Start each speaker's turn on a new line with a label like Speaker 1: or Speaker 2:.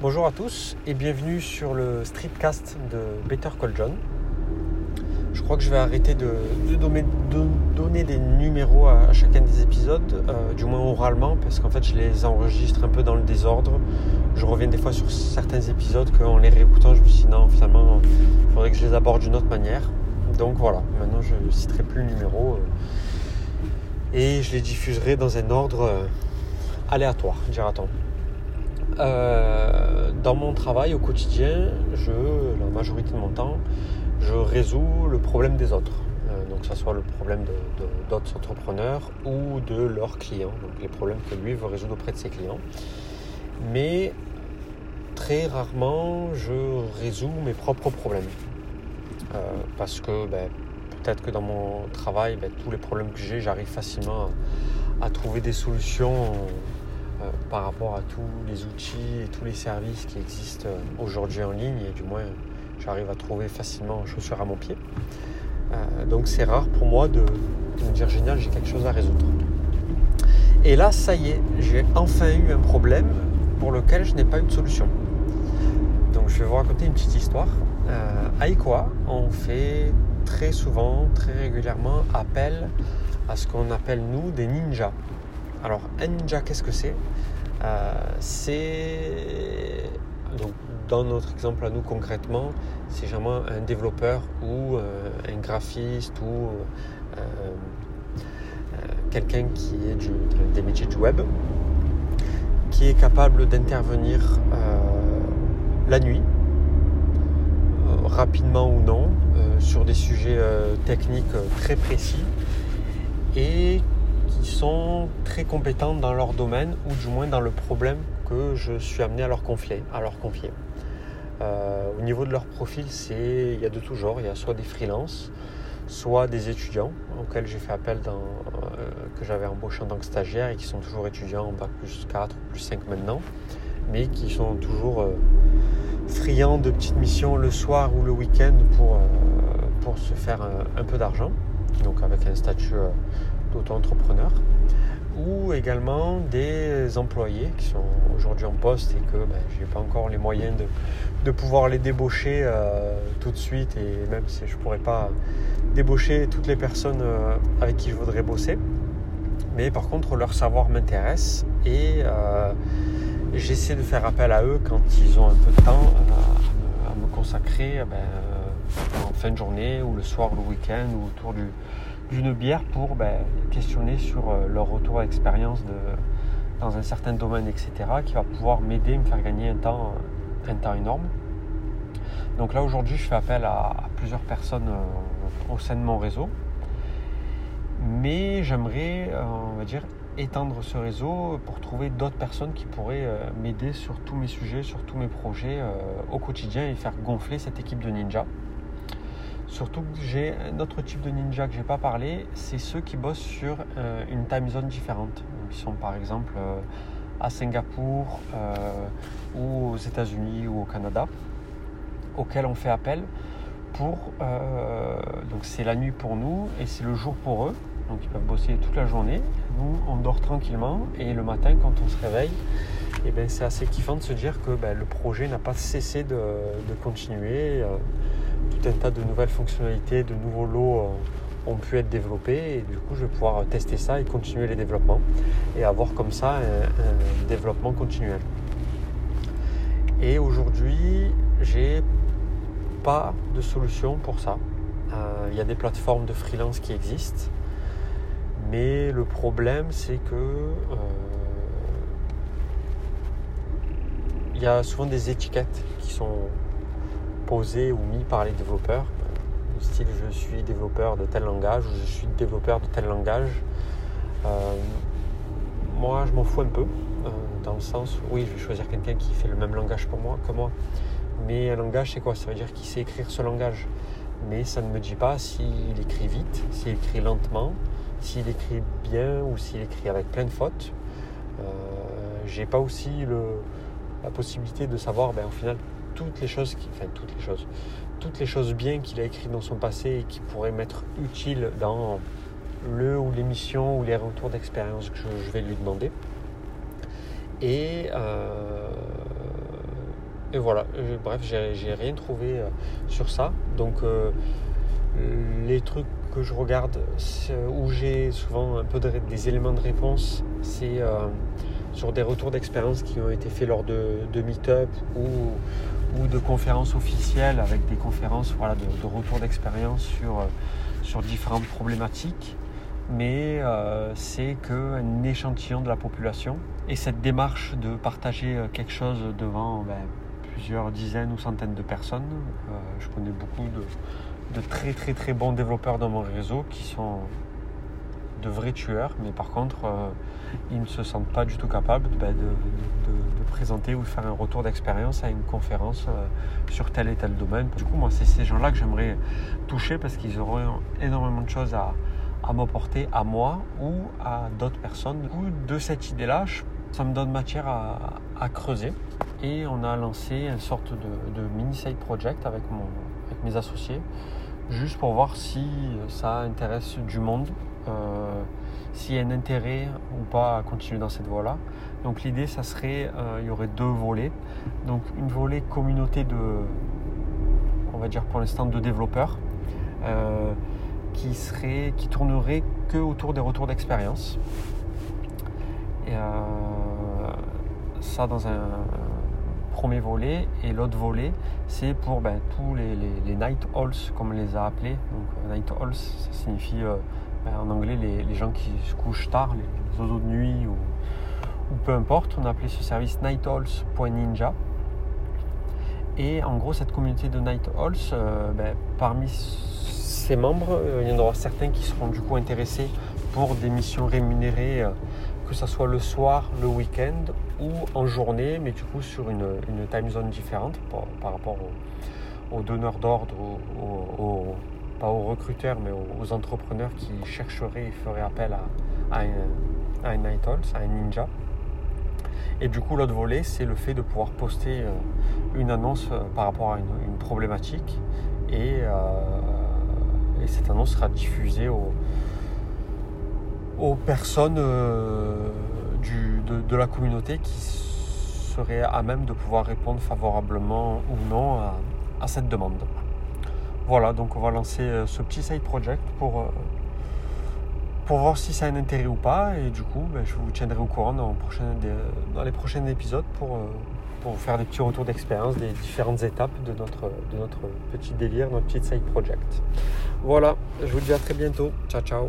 Speaker 1: Bonjour à tous et bienvenue sur le streetcast de Better Call John. Je crois que je vais arrêter de, donner, des numéros à, chacun des épisodes, euh, du moins oralement, parce qu'en fait je les enregistre un peu dans le désordre. Je reviens des fois sur certains épisodes qu'en les réécoutant, je me suis dit non, finalement, il faudrait que je les aborde d'une autre manière. Donc voilà, maintenant je ne citerai plus le numéro euh, et je les diffuserai dans un ordre euh, aléatoire, dira-t-on. Euh, dans mon travail au quotidien, je, la majorité de mon temps, je résous le problème des autres. Euh, donc, que ce soit le problème d'autres entrepreneurs ou de leurs clients, donc les problèmes que lui veut résoudre auprès de ses clients. Mais très rarement, je résous mes propres problèmes. Euh, parce que ben, peut-être que dans mon travail, ben, tous les problèmes que j'ai, j'arrive facilement à trouver des solutions euh, par rapport à tous les outils et tous les services qui existent euh, aujourd'hui en ligne et du moins j'arrive à trouver facilement chaussure à mon pied. Euh, donc c'est rare pour moi de, me dire génial j'ai quelque chose à résoudre. Et là ça y est, j'ai enfin eu un problème pour lequel je n'ai pas eu de solution. Donc je vais vous raconter une petite histoire. à Iqoa, on fait très souvent, très régulièrement appel à ce qu'on appelle nous des ninjas. Alors, un ninja, qu'est-ce que c'est? Euh, C'est. dans notre exemple à nous concrètement, c'est vraiment un développeur ou euh, un graphiste ou euh, quelqu'un qui est des métiers du web, qui est capable d'intervenir la nuit, rapidement ou non, sur des sujets techniques très précis et qui sont très compétents dans leur domaine ou du moins dans le problème que je suis amené à leur confier. À leur confier. Euh, au niveau de leur profil, c'est il y a de tout genre. Il y a soit des freelances, soit des étudiants auxquels j'ai fait appel euh, que j'avais embauché en tant que stagiaire et qui sont toujours étudiants en bac plus 4 plus 5 maintenant, mais qui sont toujours euh, friands de petites missions le soir ou le week-end pour, pour se faire un peu d'argent, donc avec un statut d'auto-entrepreneurs ou également des employés qui sont aujourd'hui en poste et que ben, je n'ai pas encore les moyens de, pouvoir les débaucher euh, tout de suite et même si je ne pourrais pas débaucher toutes les personnes euh, avec qui je voudrais bosser. Mais par contre, leur savoir m'intéresse et euh, j'essaie de faire appel à eux quand ils ont un peu de temps à, me, consacrer ben, en fin de journée ou le soir, le week-end ou autour du, d'une bière pour ben, questionner sur euh, leur retour expérience dans un certain domaine, etc., qui va pouvoir m'aider, me faire gagner un temps, un temps énorme. Donc là aujourd'hui je fais appel à, plusieurs personnes euh, au sein de mon réseau. Mais j'aimerais, euh, on va dire, étendre ce réseau pour trouver d'autres personnes qui pourraient m'aider sur tous mes sujets, sur tous mes projets au quotidien et faire gonfler cette équipe de ninja. Surtout que j'ai un autre type de ninja que je n'ai pas parlé, c'est ceux qui bossent sur euh, une time zone différente. ils sont par exemple euh, à Singapour euh, ou aux États-Unis ou au Canada, auxquels on fait appel pour. c'est la nuit pour nous et c'est le jour pour eux. Donc ils peuvent bosser toute la journée. Nous, on dort tranquillement et le matin, quand on se réveille, eh ben, c'est assez kiffant de se dire que ben, le projet n'a pas cessé de continuer tout un tas de nouvelles fonctionnalités, de nouveaux lots euh, ont pu être développés et du coup je vais pouvoir tester ça et continuer les développements et avoir comme ça un, développement continuel. Et aujourd'hui j'ai pas de solution pour ça. Euh, il y a des plateformes de freelance qui existent, mais le problème c'est que euh, il y a souvent des étiquettes qui sont posé ou mis par les développeurs. Du style je suis développeur de tel langage ou je suis développeur de tel langage. Euh, moi je m'en fous un peu, euh, dans le sens oui je vais choisir quelqu'un qui fait le même langage pour moi que moi. Mais un langage c'est quoi? Ça veut dire qu'il sait écrire ce langage. Mais ça ne me dit pas s'il écrit vite, s'il écrit lentement, s'il écrit bien ou s'il écrit avec plein de fautes. Euh, j'ai pas aussi la possibilité de savoir ben, au final toutes les choses, qui, toutes les choses, toutes les choses bien qu'il a écrites dans son passé et qui pourraient m'être utiles dans le ou l'émission ou les retours d'expérience que je, vais lui demander. Et, euh, et voilà, bref, j'ai rien trouvé sur ça. Donc les trucs que je regarde où j'ai souvent un peu des éléments de réponse, c'est sur des retours d'expérience qui ont été faits lors de, meet-up ou, de conférences officielles avec des conférences voilà, de, de retour d'expérience sur, sur différentes problématiques mais euh, c'est qu'un échantillon de la population. Et cette démarche de partager euh, quelque chose devant ben, plusieurs dizaines ou centaines de personnes, euh, je connais beaucoup de, très très très bons développeurs dans mon réseau qui sont de vrais tueurs, mais par contre, ils ne se sentent pas du tout capables ben, de, présenter ou de faire un retour d'expérience à une conférence sur tel et tel domaine. Du coup, moi, c'est ces gens-là que j'aimerais toucher parce qu'ils auront énormément de choses à, m'apporter à moi ou à d'autres personnes. Du coup, de cette idée-là, ça me donne matière à, creuser. Et on a lancé une sorte de, mini side project avec mes associés, juste pour voir si ça intéresse du monde, euh, s'il y a un intérêt ou pas à continuer dans cette voie-là. Donc l'idée, ça serait, euh, il y aurait deux volets. Donc une volet communauté de, on va dire pour l'instant, de développeurs. Euh, qui, serait, qui tournerait que autour des retours d'expérience. Et ça dans un premier volet. Et l'autre volet, c'est pour ben, tous les, night halls, comme on les a appelés. Donc, night halls, ça signifie ben, en anglais les, gens qui se couchent tard, les oiseaux de nuit ou, peu importe. On a appelé ce service nighthalls.ninja. Et en gros, cette communauté de night halls, ben, parmi membres. Euh, il y en aura certains qui seront du coup intéressés pour des missions rémunérées, euh, que ce soit le soir, le week-end ou en journée, mais du coup sur une, time zone différente par, rapport aux, donneurs d'ordre, pas aux recruteurs, mais aux, entrepreneurs qui chercheraient et feraient appel à, un, night owl, à un ninja. Et du coup, l'autre volet, c'est le fait de pouvoir poster euh, une annonce par rapport à une, problématique et et cette annonce sera diffusée aux, personnes euh, de, la communauté qui seraient à même de pouvoir répondre favorablement ou non à, cette demande. Voilà, donc on va lancer euh, ce petit side project pour, euh, pour voir si ça a un intérêt ou pas. Et du coup, ben, je vous tiendrai au courant dans, les prochains épisodes pour, pour vous faire des petits retours d'expérience des différentes étapes de notre, de notre petit délire, notre petit side project. Voilà, je vous dis à très bientôt. Ciao, ciao.